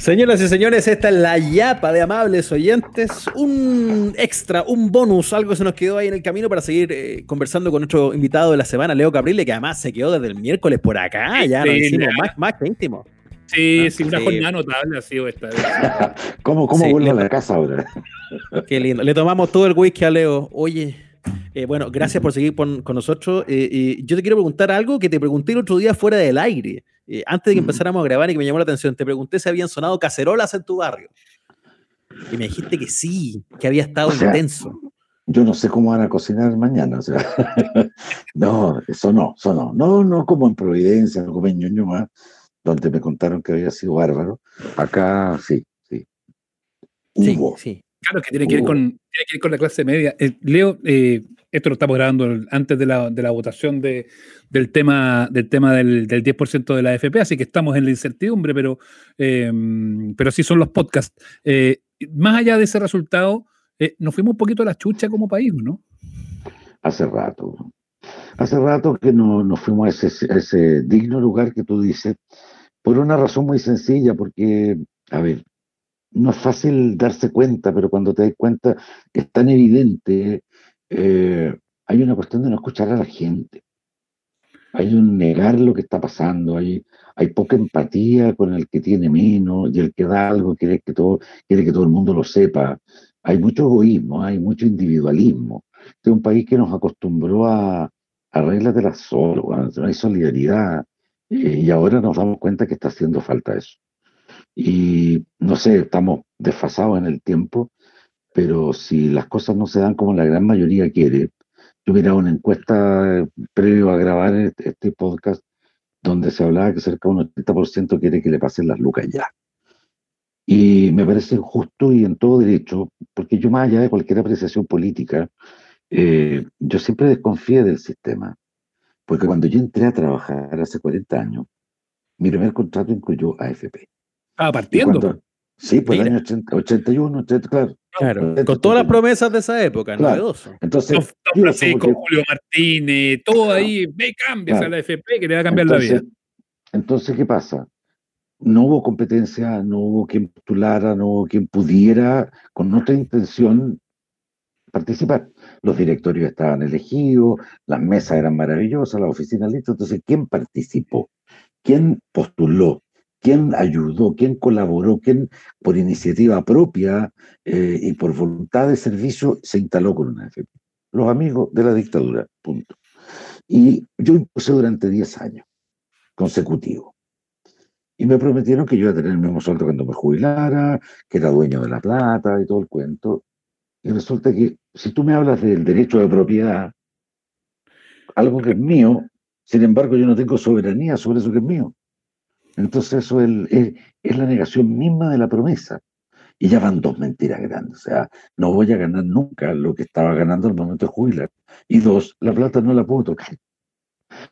Señoras y señores, esta es la yapa de amables oyentes. Un extra, un bonus, algo se nos quedó ahí en el camino para seguir eh, conversando con nuestro invitado de la semana, Leo Caprile, que además se quedó desde el miércoles por acá. Ya nos hicimos más, más que íntimo. Sí, ah, sí, una jornada notable ha sido esta. ¿Cómo, cómo vuelve a la casa ahora? Qué lindo. Le tomamos todo el whisky a Leo. Oye, eh, bueno, gracias por seguir con, nosotros. Eh, yo te quiero preguntar algo que te pregunté el otro día fuera del aire. Eh, antes de que empezáramos a grabar y que me llamó la atención, te pregunté si habían sonado cacerolas en tu barrio. Y me dijiste que sí, que había estado intenso. Yo no sé cómo van a cocinar mañana, o sea, no, eso no, eso no, no, no como en Providencia, no como en Ñuñoa, donde me contaron que había sido bárbaro. Acá sí, sí. Sí, sí. Claro, que tiene que, ir con, tiene que ir con la clase media. Eh, Leo, eh, esto lo estamos grabando antes de la, de la votación de, del tema del, tema del, del 10% de la AFP, así que estamos en la incertidumbre, pero, eh, pero sí son los podcasts. más allá de ese resultado, nos fuimos un poquito a la chucha como país, ¿no? Hace rato. Hace rato que no, nos fuimos a ese, a ese digno lugar que tú dices, por una razón muy sencilla, porque, a ver, no es fácil darse cuenta, pero cuando te das cuenta es tan evidente, eh, hay una cuestión de no escuchar a la gente. Hay un negar lo que está pasando, hay, hay poca empatía con el que tiene menos y el que da algo quiere que todo, quiere que todo el mundo lo sepa. Hay mucho egoísmo, hay mucho individualismo. Este es un país que nos acostumbró a, a reglas de la solo, no hay solidaridad. Eh, y ahora nos damos cuenta que está haciendo falta eso. Y no sé, estamos desfasados en el tiempo, pero si las cosas no se dan como la gran mayoría quiere, yo miraba una encuesta previo a grabar este, este, podcast donde se hablaba que cerca de un 80% quiere que le pasen las lucas ya. Y me parece justo y en todo derecho, porque yo más allá de cualquier apreciación política, eh, yo siempre desconfié del sistema. Porque cuando yo entré a trabajar hace 40 años, mi primer contrato incluyó AFP. Ah, partiendo. Sí, pues el año 81, claro. Claro, con todas las promesas de esa época, novedoso. Entonces, Don Francisco, Julio Martínez, todo ahí, ve cambios a la FP que le va a cambiar la vida. Entonces, ¿qué pasa? No hubo competencia, no hubo quien postulara, no hubo quien pudiera, con otra intención, participar. Los directorios estaban elegidos, las mesas eran maravillosas, las oficinas listas. Entonces, ¿quién participó? ¿Quién postuló? Quién ayudó, quién colaboró, quién por iniciativa propia eh, y por voluntad de servicio se instaló con una AFP. Los amigos de la dictadura, punto. Y yo impuse durante 10 años consecutivos. Y me prometieron que yo iba a tener el mismo sueldo cuando me jubilara, que era dueño de la plata y todo el cuento. Y resulta que si tú me hablas del derecho de propiedad, algo que es mío, sin embargo yo no tengo soberanía sobre eso que es mío. Entonces eso es, la negación misma de la promesa. Y ya van dos mentiras grandes. O sea, no voy a ganar nunca lo que estaba ganando al momento de jubilar. Y dos, la plata no la puedo tocar.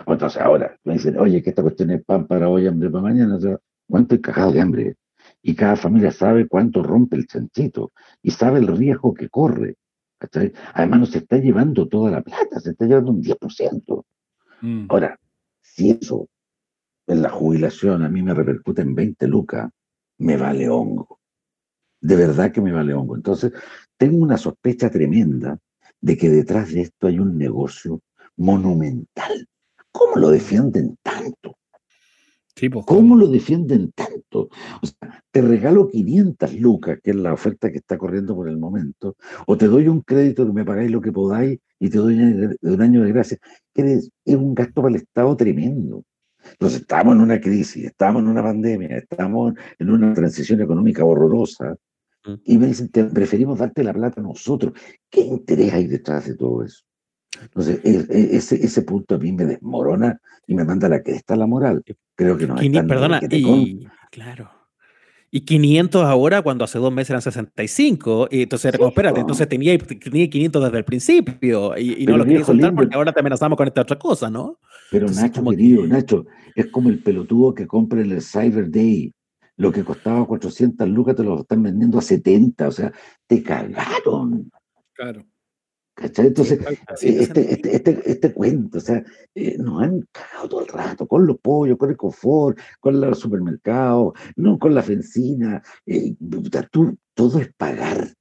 Entonces ahora me dicen, oye, que esta cuestión es pan para hoy, hambre para mañana. O sea, ¿cuánto he cagado de hambre? Y cada familia sabe cuánto rompe el chanchito y sabe el riesgo que corre. Además, no se está llevando toda la plata, se está llevando un 10%. Mm. Ahora, si eso en la jubilación a mí me repercute en 20 lucas, me vale hongo. De verdad que me vale hongo. Entonces, tengo una sospecha tremenda de que detrás de esto hay un negocio monumental. ¿Cómo lo defienden tanto? Pues, ¿Cómo lo defienden tanto? O sea, te regalo 500 lucas, que es la oferta que está corriendo por el momento, o te doy un crédito que me pagáis lo que podáis y te doy un año de gracia. Es un gasto para el Estado tremendo. Entonces, estamos en una crisis, estamos en una pandemia, estamos en una transición económica horrorosa. Mm. Y me dicen, te preferimos darte la plata a nosotros. ¿Qué interés hay detrás de todo eso? Entonces, e, e, ese, ese punto a mí me desmorona y me manda la que está la moral. Creo que no Perdona, y, claro. Y 500 ahora cuando hace dos meses eran 65. Y entonces, espérate, entonces tenía, tenía 500 desde el principio y, no lo quería soltar porque ahora te amenazamos con esta otra cosa, ¿no? Pero Nacho, querido, Nacho, es como el pelotudo que compra en el Cyber Day. Lo que costaba 400 lucas te lo están vendiendo a 70. O sea, te cagaron. Claro. ¿Cachai? Entonces, eh, este, este, este, este, cuento, o sea, eh, nos han cagado todo el rato con los pollos, con el confort, con los supermercados, no con la fencina. Eh, todo es pagar.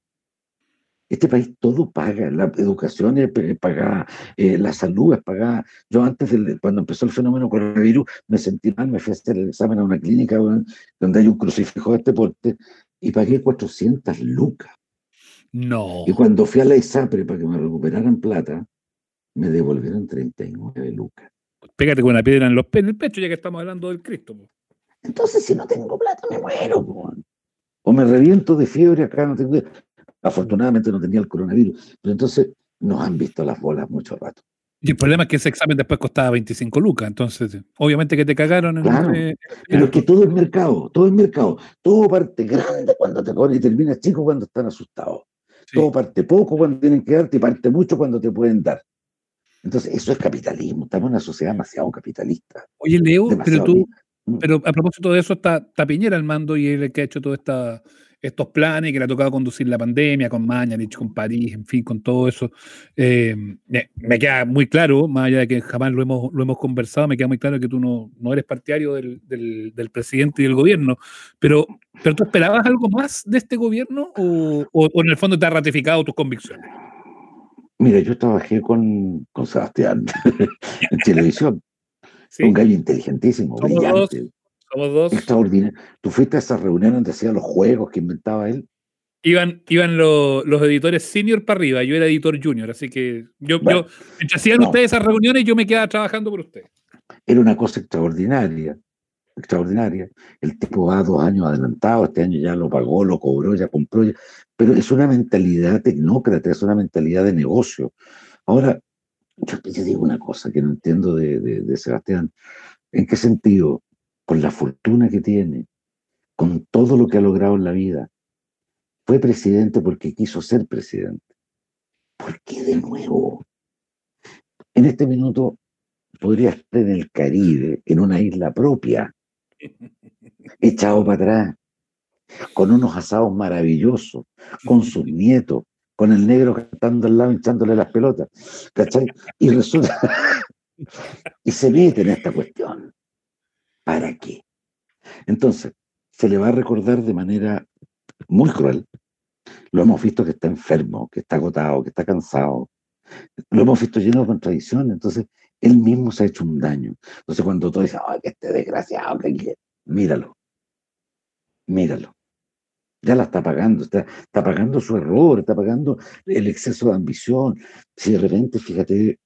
Este país todo paga, la educación es pagada, la salud es pagada. Yo antes, de, cuando empezó el fenómeno coronavirus, me sentí mal, me fui a hacer el examen a una clínica donde hay un crucifijo de este porte y pagué 400 lucas. No. Y cuando fui a la ISAPRE para que me recuperaran plata, me devolvieron 39 lucas. Pégate con una piedra en, los en el pecho, ya que estamos hablando del Cristo. Entonces, si no tengo plata, me muero. O me reviento de fiebre acá. No tengo... Afortunadamente no tenía el coronavirus. Pero entonces nos han visto las bolas mucho rato. Y el problema es que ese examen después costaba 25 lucas, entonces obviamente que te cagaron. En claro, pero es que todo es mercado, todo es mercado. Todo parte grande cuando te cobran y termina chico cuando están asustados. Todo parte poco cuando tienen que darte y parte mucho cuando te pueden dar. Entonces, eso es capitalismo. Estamos en una sociedad demasiado capitalista. Oye, Leo, pero tú, mm. pero a propósito de eso, está, está Piñera al mando y él el que ha hecho toda esta estos planes que le ha tocado conducir la pandemia con Mañanich, con París, en fin, con todo eso. Eh, me queda muy claro, más allá de que jamás lo hemos, lo hemos conversado, me queda muy claro que tú no, no eres partidario del, del, presidente y del gobierno, pero, pero ¿tú esperabas algo más de este gobierno o, o, en el fondo te ha ratificado tus convicciones? Mira, yo trabajé con, con Sebastián en televisión. Un gallo inteligentísimo, brillante. Somos dos. Extraordinario. ¿Tú fuiste a esa reunión donde hacía los juegos que inventaba él? Iban, iban los editores senior para arriba, yo era editor junior, así que yo, yo mientras hacían ustedes esas reuniones, yo me quedaba trabajando por ustedes. Era una cosa extraordinaria, extraordinaria. El tipo va dos años adelantado, este año ya lo pagó, lo cobró, ya compró, pero es una mentalidad tecnócrata, es una mentalidad de negocio. Ahora, yo te digo una cosa que no entiendo de, de Sebastián. ¿En qué sentido? Con la fortuna que tiene, con todo lo que ha logrado en la vida, fue presidente porque quiso ser presidente. ¿Por qué de nuevo? En este minuto podría estar en el Caribe, en una isla propia, echado para atrás, con unos asados maravillosos, con sus nietos, con el negro cantando al lado, echándole las pelotas, ¿cachai? Y resulta, y se mete en esta cuestión. ¿Para qué? Entonces, se le va a recordar de manera muy cruel. Lo hemos visto que está enfermo, que está agotado, que está cansado. Lo hemos visto lleno de contradicciones. Entonces, él mismo se ha hecho un daño. Entonces, cuando tú dices, ay, que este desgraciado, que míralo. Míralo. Ya la está pagando, está, está pagando su error, está pagando el exceso de ambición. Si de repente, fíjate,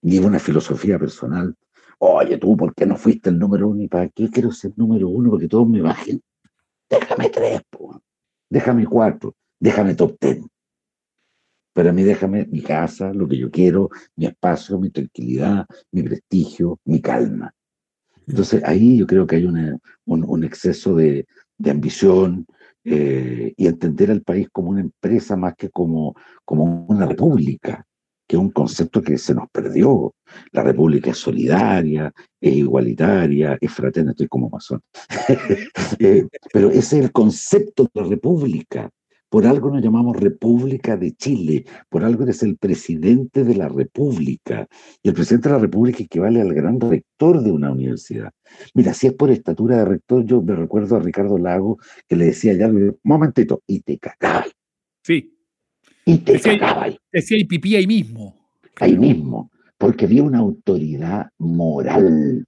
lleva una filosofía personal Oye, tú, ¿por qué no fuiste el número uno? ¿Y para qué quiero ser número uno? Porque todos me bajen. Déjame tres, déjame cuatro, déjame top ten. Pero a mí déjame mi casa, lo que yo quiero, mi espacio, mi tranquilidad, mi prestigio, mi calma. Entonces ahí yo creo que hay un, exceso de, ambición eh, y entender al país como una empresa más que como, como una república que es un concepto que se nos perdió. La república es solidaria, es igualitaria, es fraterna, estoy como masón. Eh, pero ese es el concepto de república. Por algo nos llamamos República de Chile, por algo eres el presidente de la República. Y el presidente de la República equivale al gran rector de una universidad. Mira, si es por estatura de rector, yo me recuerdo a Ricardo Lago que le decía ya, momentito, y te cagaba. Sí, y te decía, ahí. Decía y pipí ahí mismo. Ahí mismo, porque había una autoridad moral,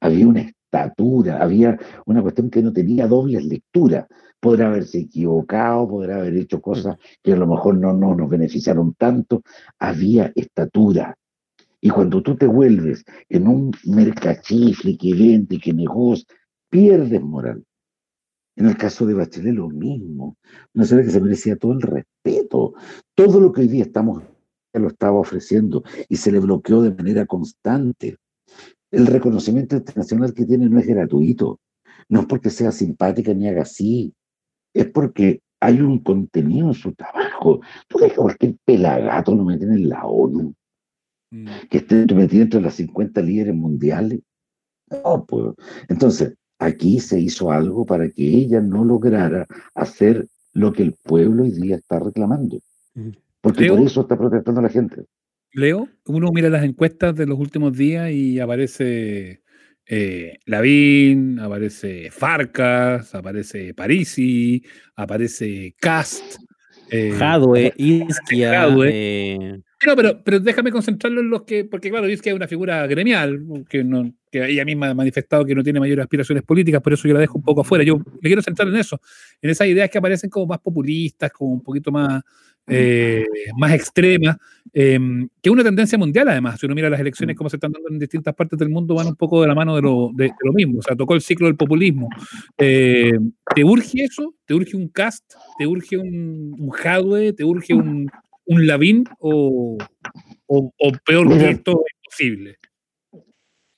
había una estatura, había una cuestión que no tenía dobles lecturas. Podrá haberse equivocado, podrá haber hecho cosas que a lo mejor no, no nos beneficiaron tanto. Había estatura. Y cuando tú te vuelves en un mercachifle que vende, que negocia, pierdes moral. En el caso de Bachelet lo mismo. Una señora que se merecía todo el respeto. Todo lo que hoy día estamos lo estaba ofreciendo y se le bloqueó de manera constante. El reconocimiento internacional que tiene no es gratuito. No es porque sea simpática ni haga así. Es porque hay un contenido en su trabajo. ¿Tú crees que cualquier pelagato lo meten en la ONU? Mm. Que esté metido entre las 50 líderes mundiales. No, pues. Entonces, aquí se hizo algo para que ella no lograra hacer lo que el pueblo hoy día está reclamando. Porque por eso está protestando la gente. Leo, uno mira las encuestas de los últimos días y aparece eh, Lavín, aparece Farcas, aparece Parisi, aparece Cast. Eh, Jadwe, Isquia. Eh, no, pero, pero déjame concentrarlo en los que, porque claro, Isquia es una figura gremial, que, no, que ella misma ha manifestado que no tiene mayores aspiraciones políticas, por eso yo la dejo un poco afuera. Yo le quiero centrar en eso, en esas ideas que aparecen como más populistas, como un poquito más, eh, más extremas, em, que es una tendencia mundial además. Si uno mira las elecciones, como se están dando en distintas partes del mundo, van un poco de la mano de lo, de, lo mismo. O sea, tocó el ciclo del populismo. Eh, ¿Te urge eso? ¿Te urge un cast? ¿Te urge un, un ¿Te urge un, un Lavín? O, o, peor que esto es posible?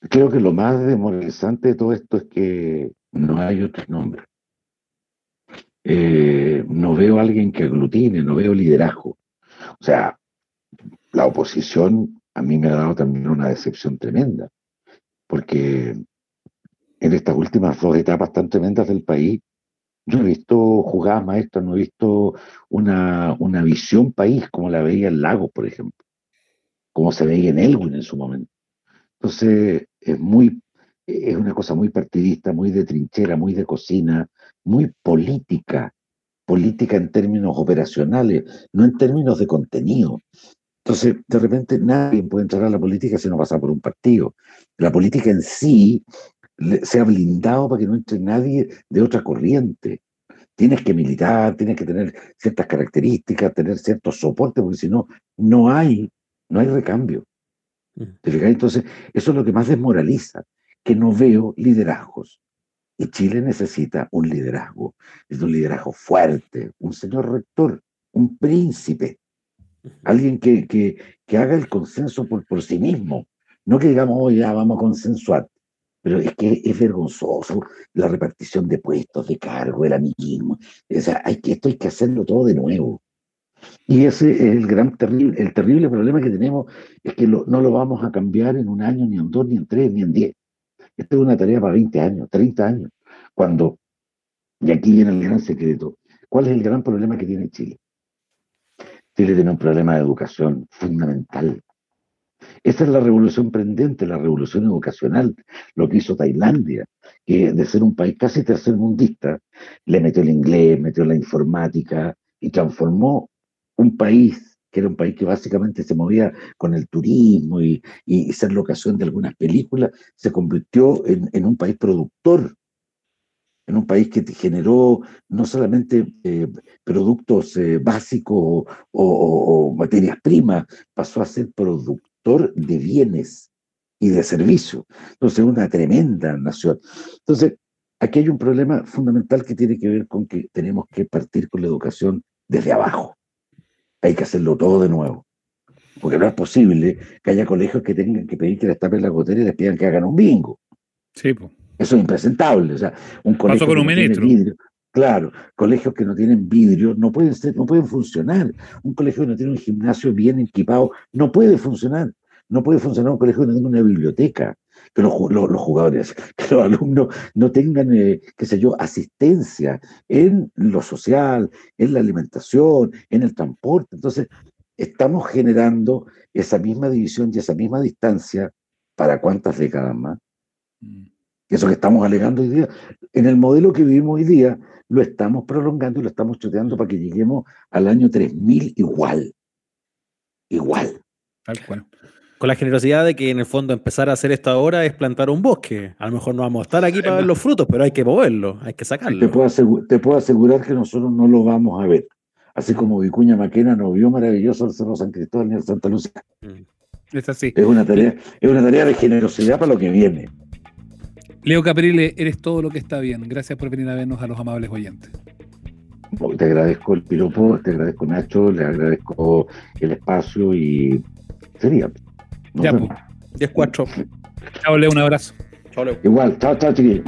Creo que lo más demoralizante de todo esto es que no hay otro nombre. Eh, no veo a alguien que aglutine, no veo liderazgo. O sea, la oposición a mí me ha dado también una decepción tremenda, porque en estas últimas dos etapas tan tremendas del país, yo he visto jugadas maestras, no he visto una, una visión país como la veía en Lagos, por ejemplo, como se veía en Elwin en su momento. Entonces, es muy es una cosa muy partidista, muy de trinchera, muy de cocina, muy política, política en términos operacionales, no en términos de contenido. Entonces, de repente nadie puede entrar a la política si no pasa por un partido. La política en sí se ha blindado para que no entre nadie de otra corriente. Tienes que militar, tienes que tener ciertas características, tener ciertos soportes, porque si no, no hay, no hay recambio. Mm. Entonces, eso es lo que más desmoraliza que no veo liderazgos. Y Chile necesita un liderazgo, es un liderazgo fuerte, un señor rector, un príncipe, alguien que, que, que haga el consenso por, por sí mismo, no que digamos, hoy ya vamos a consensuar, pero es que es vergonzoso la repartición de puestos, de cargo, el amiguismo. O sea, hay que, esto hay que hacerlo todo de nuevo. Y ese es el gran terrible, el terrible problema que tenemos, es que no lo vamos a cambiar en un año, ni en dos, ni en tres, ni en diez. Esta es una tarea para 20 años, 30 años. Cuando, y aquí viene el gran secreto, ¿cuál es el gran problema que tiene Chile? Chile tiene un problema de educación fundamental. Esa es la revolución prendente, la revolución educacional, lo que hizo Tailandia, que de ser un país casi tercermundista, le metió el inglés, metió la informática y transformó un país que era un país que básicamente se movía con el turismo y, ser locación de algunas películas, se convirtió en, un país productor, en un país que generó no solamente eh, productos eh, básicos o, materias primas, pasó a ser productor de bienes y de servicios. Entonces, una tremenda nación. Entonces, aquí hay un problema fundamental que tiene que ver con que tenemos que partir con la educación desde abajo hay que hacerlo todo de nuevo. Porque no es posible que haya colegios que tengan que pedir que les tapen la gotera y les pidan que hagan un bingo. Sí, pues. Eso es impresentable. O sea, un colegio con un vidrio, claro, colegios que no tienen vidrio no pueden, ser, no pueden funcionar. Un colegio que no tiene un gimnasio bien equipado no puede funcionar. No puede funcionar un colegio que no tenga una biblioteca que los, jugadores, que los alumnos no tengan, eh, qué sé yo, asistencia en lo social, en la alimentación, en el transporte. Entonces, estamos generando esa misma división y esa misma distancia para cuántas décadas más. Mm. Eso que estamos alegando hoy día, en el modelo que vivimos hoy día, lo estamos prolongando y lo estamos choteando para que lleguemos al año 3000 igual. Igual. Tal cual con la generosidad de que en el fondo empezar a hacer esto ahora es plantar un bosque. A lo mejor no vamos a estar aquí para ver los frutos, pero hay que moverlo, hay que sacarlo. Te puedo, asegurar, que nosotros no lo vamos a ver. Así como Vicuña Maquena nos vio maravilloso el Cerro San Cristóbal ni el Santa Lucía. Mm. Es así. Es una tarea, es una tarea de generosidad para lo que viene. Leo Caprile, eres todo lo que está bien. Gracias por venir a vernos a los amables oyentes. Te agradezco el piropo, te agradezco Nacho, le agradezco el espacio y sería ya, pues. 10-4. Chao, Leo, un abrazo. Chao, Leo. Igual, chao, chao, chiquillos.